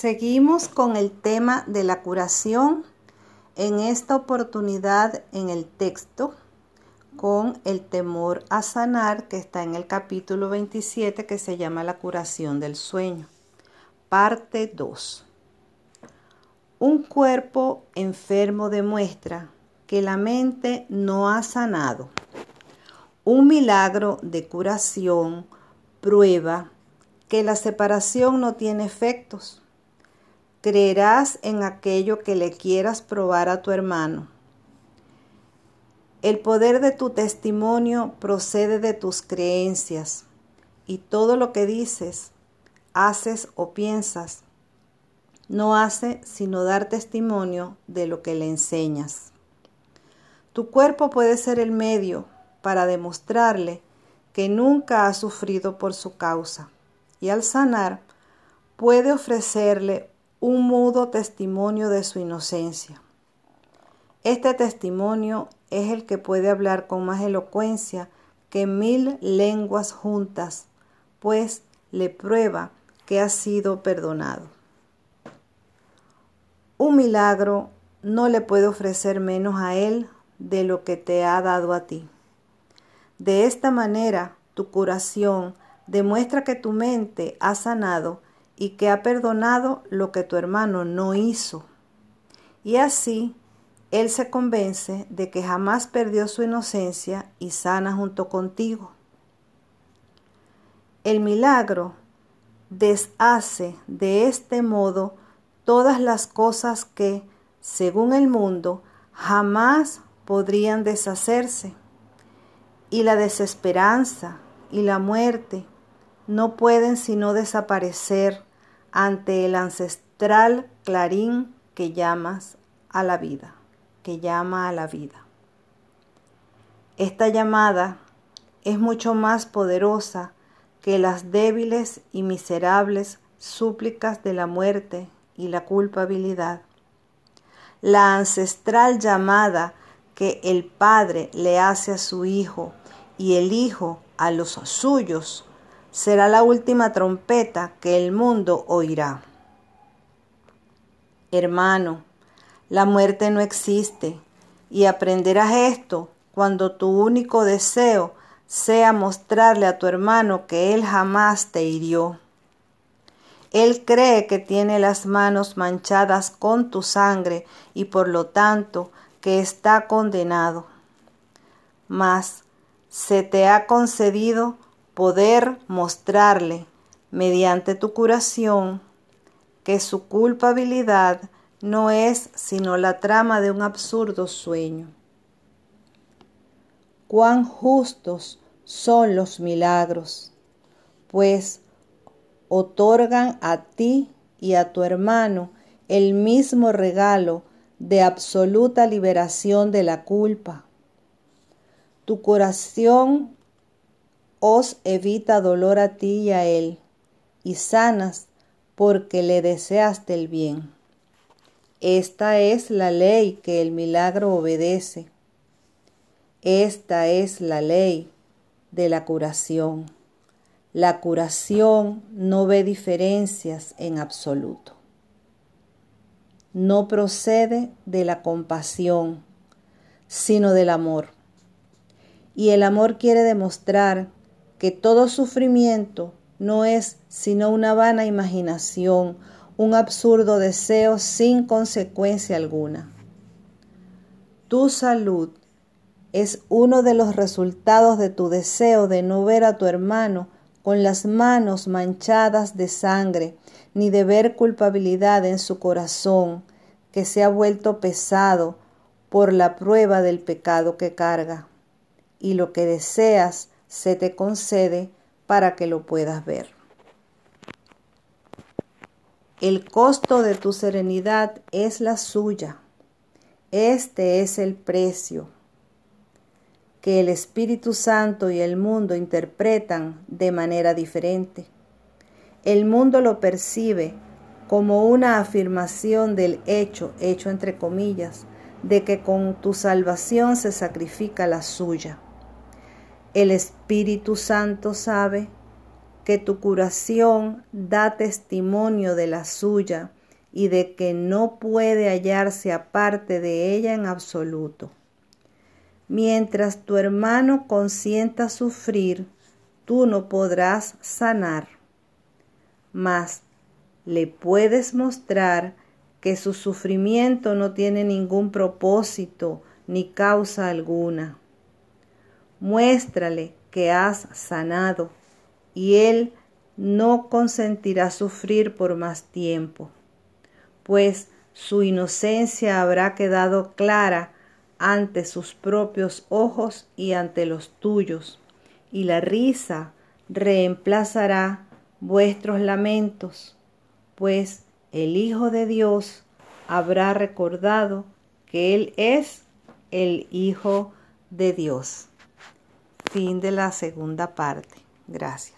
Seguimos con el tema de la curación, en esta oportunidad en el texto con el temor a sanar que está en el capítulo 27 que se llama la curación del sueño. Parte 2. Un cuerpo enfermo demuestra que la mente no ha sanado. Un milagro de curación prueba que la separación no tiene efectos. Creerás en aquello que le quieras probar a tu hermano. El poder de tu testimonio procede de tus creencias y todo lo que dices, haces o piensas no hace sino dar testimonio de lo que le enseñas. Tu cuerpo puede ser el medio para demostrarle que nunca ha sufrido por su causa y al sanar puede ofrecerle un mudo testimonio de su inocencia. Este testimonio es el que puede hablar con más elocuencia que mil lenguas juntas, pues le prueba que ha sido perdonado. Un milagro no le puede ofrecer menos a él de lo que te ha dado a ti. De esta manera, tu curación demuestra que tu mente ha sanado y que ha perdonado lo que tu hermano no hizo. Y así, él se convence de que jamás perdió su inocencia y sana junto contigo. El milagro deshace de este modo todas las cosas que, según el mundo, jamás podrían deshacerse. Y la desesperanza y la muerte no pueden sino desaparecer ante el ancestral clarín que llamas a la vida, que llama a la vida. Esta llamada es mucho más poderosa que las débiles y miserables súplicas de la muerte y la culpabilidad. La ancestral llamada que el Padre le hace a su Hijo y el Hijo a los suyos será la última trompeta que el mundo oirá. Hermano, la muerte no existe y aprenderás esto cuando tu único deseo sea mostrarle a tu hermano que él jamás te hirió. Él cree que tiene las manos manchadas con tu sangre y por lo tanto que está condenado. Mas se te ha concedido poder mostrarle, mediante tu curación, que su culpabilidad no es sino la trama de un absurdo sueño. Cuán justos son los milagros, pues otorgan a ti y a tu hermano el mismo regalo de absoluta liberación de la culpa. Tu corazón os evita dolor a ti y a él, y sanas porque le deseaste el bien. Esta es la ley que el milagro obedece. Esta es la ley de la curación. La curación no ve diferencias en absoluto. No procede de la compasión, sino del amor. Y el amor quiere demostrar que todo sufrimiento no es sino una vana imaginación, un absurdo deseo sin consecuencia alguna. Tu salud es uno de los resultados de tu deseo de no ver a tu hermano con las manos manchadas de sangre, ni de ver culpabilidad en su corazón, que se ha vuelto pesado por la prueba del pecado que carga. Y lo que deseas se te concede para que lo puedas ver. El costo de tu serenidad es la suya. Este es el precio que el Espíritu Santo y el mundo interpretan de manera diferente. El mundo lo percibe como una afirmación del hecho, hecho entre comillas, de que con tu salvación se sacrifica la suya. El Espíritu Santo sabe que tu curación da testimonio de la suya y de que no puede hallarse aparte de ella en absoluto. Mientras tu hermano consienta sufrir, tú no podrás sanar, mas le puedes mostrar que su sufrimiento no tiene ningún propósito ni causa alguna. Muéstrale que has sanado y él no consentirá sufrir por más tiempo, pues su inocencia habrá quedado clara ante sus propios ojos y ante los tuyos, y la risa reemplazará vuestros lamentos, pues el Hijo de Dios habrá recordado que Él es el Hijo de Dios. Fin de la segunda parte. Gracias.